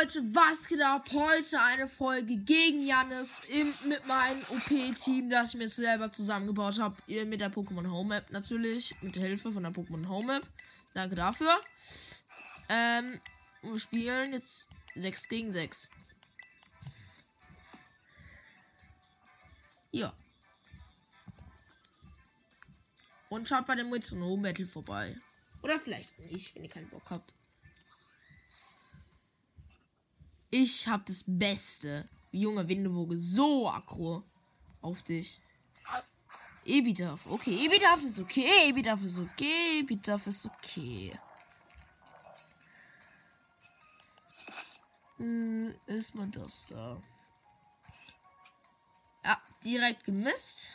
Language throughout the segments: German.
Leute, was geht ab? Heute eine Folge gegen Jannis mit meinem OP-Team, das ich mir selber zusammengebaut habe. Mit der Pokémon Home Map natürlich. Mit Hilfe von der Pokémon Home Map. Danke dafür. Ähm, wir spielen jetzt 6 gegen 6. Ja. Und schaut bei dem Home Battle vorbei. Oder vielleicht nicht, wenn ihr keinen Bock habt. Ich hab das Beste. Junge Windewoge, so aggro auf dich. Ebitaf, okay. Ebitaf ist okay. Ebitaf ist okay. Ebitaf ist okay. Äh, erstmal das da. Ja, direkt gemisst.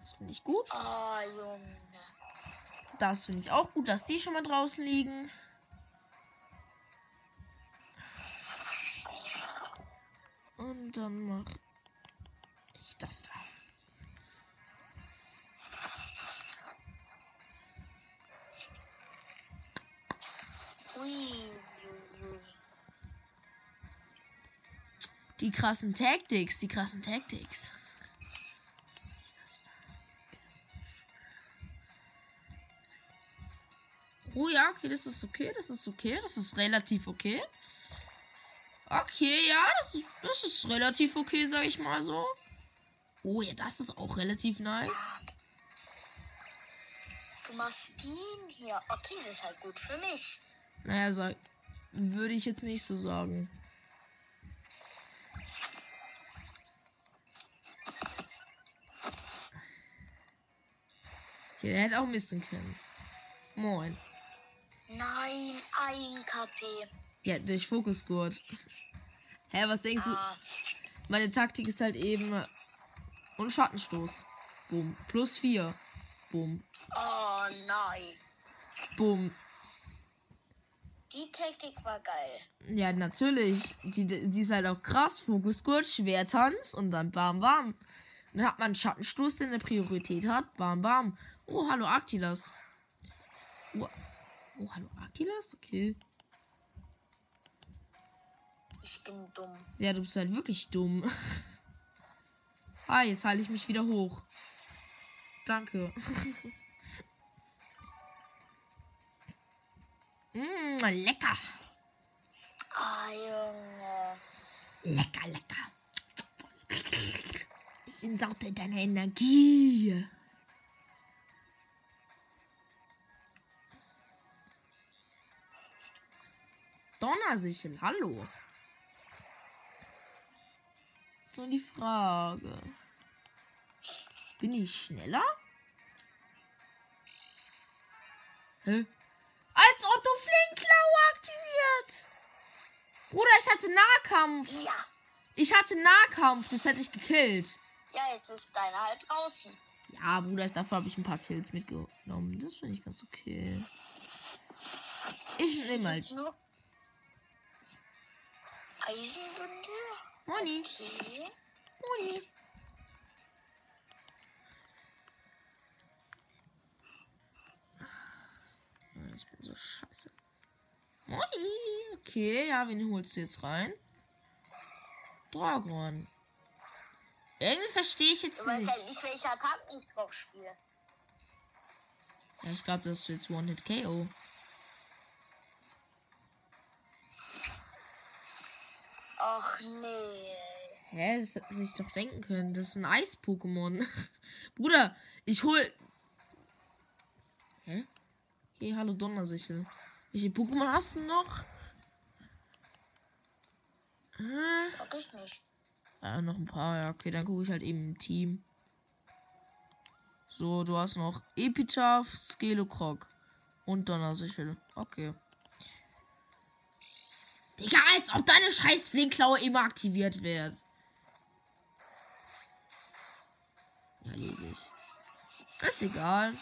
Das finde ich gut. Oh, Junge. Das finde ich auch gut, dass die schon mal draußen liegen. Dann mache ich das da. Die krassen Tactics, die krassen Tactics. Oh ja, okay, das ist okay, das ist okay, das ist relativ okay. Okay, ja, das ist, das ist relativ okay, sag ich mal so. Oh ja, das ist auch relativ nice. Du machst ihn hier. Okay, das ist halt gut für mich. Naja, sag, würde ich jetzt nicht so sagen. Okay, der hätte auch missen können. Moin. Nein, ein KP. Ja, durch Fokusgurt. Hä, was denkst du? Ah, Meine Taktik ist halt eben. Und Schattenstoß. Bumm. Plus 4. Bumm. oh nein. Bumm. Die Taktik war geil. Ja, natürlich. Die, die ist halt auch krass. Fokusgurt, Schwertanz und dann bam bam. Dann hat man einen Schattenstoß, der eine Priorität hat. Bam bam. Oh, hallo Aktilas. Oh, oh hallo Aktilas? Okay. Ich bin dumm. Ja, du bist halt wirklich dumm. Ah, jetzt halte ich mich wieder hoch. Danke. mm, lecker. Ah, Junge. Lecker, lecker. Ich entsaute deine Energie. Donnersichel, hallo. So die Frage. Bin ich schneller? Hä? Als ob du Flinkklaue aktiviert. Bruder, ich hatte Nahkampf. Ja. Ich hatte Nahkampf, das hätte ich gekillt. Ja, jetzt ist deine halt draußen. Ja, Bruder, dafür habe ich ein paar Kills mitgenommen. Das finde ich ganz okay. Ich nehme halt. Jetzt nur Eisenbündel. Moni, Okay. Moni. Ich bin so scheiße. Moni. Okay, ja, wen holst du jetzt rein? Dragon. Irgendwie verstehe ich jetzt nicht. ja nicht, welcher Tag ich drauf spiele. Ja, ich glaube, das ist jetzt One-Hit-KO. Ach nee. Hä, das hätte sich doch denken können. Das ist ein Eis-Pokémon. Bruder, ich hol. Hä? Okay, hallo Donnersichel. Welche Pokémon hast du noch? Äh, Hab ich nicht. ja, noch ein paar. Ja, okay, dann gucke ich halt eben im Team. So, du hast noch Epitaph, Skelocroc und Donnersichel. Okay. Digga, als ob deine scheiß Flinkklaue immer aktiviert wird. Ja, liebe ich. Ist egal.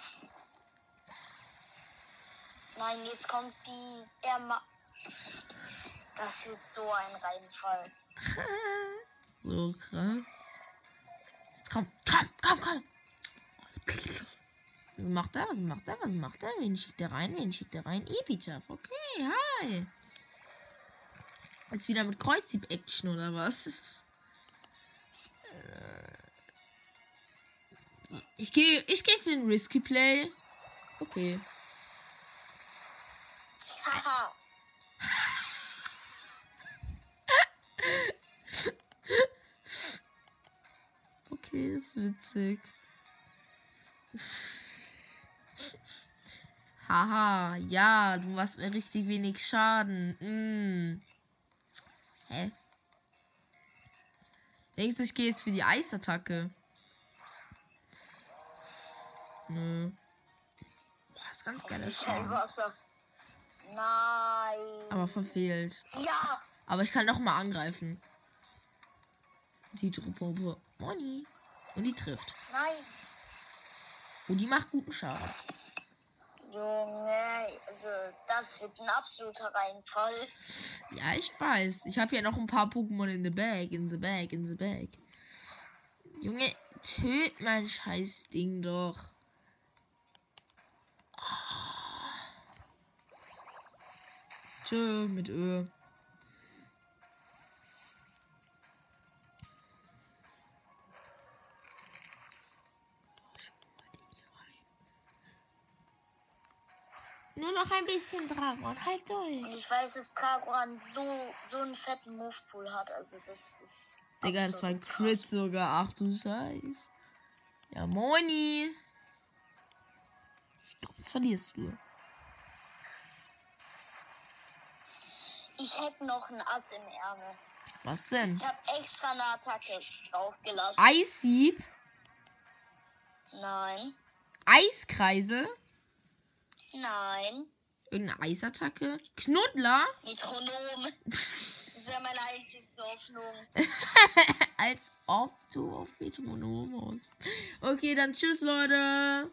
Nein, jetzt kommt die. Er ma das wird so ein Reinfall. So krass. Jetzt komm, komm, komm, komm. Was macht er? Was macht er? Was macht er? Wen schickt er rein? Wen schickt er rein? Epitaph. Okay, hi. Jetzt wieder mit Kreuzhieb-Action oder was? Äh. Ich gehe ich geh für den Risky Play. Okay. Okay, ist witzig. Haha, ja, du machst mir richtig wenig Schaden. Mm. Hä? Denkst du, ich gehe jetzt für die Eisattacke? Nö. Boah, ist ganz geiler Schaden. Nein. Aber verfehlt. Ja. Aber ich kann noch mal angreifen. Die Truppe. Moni. Und die trifft. Nein. Und die macht guten Schaden. Junge, also das wird ein absoluter Reinfall. Ja, ich weiß. Ich habe ja noch ein paar Pokémon in the bag, in the bag, in the bag. Junge, töt mein scheiß Ding doch. Ah. Tschö, mit Ö. Nur noch ein bisschen Dragon, halt durch. Ich weiß, dass Kaguran so, so einen fetten Movepool hat. Also das ist. Digga, das war ein Crit sogar. Ach du Scheiß. Ja, Moni. Ich glaube, das verlierst du. Ich hätte noch ein Ass im Ärmel. Was denn? Ich habe extra eine Attacke draufgelassen. Eissieb? Nein. Eiskreisel? Nein. Irgendeine Eisattacke? Knuddler? Metronom. Das wäre meine einzigste Hoffnung. Als ob du auf Metronom musst. Okay, dann tschüss, Leute.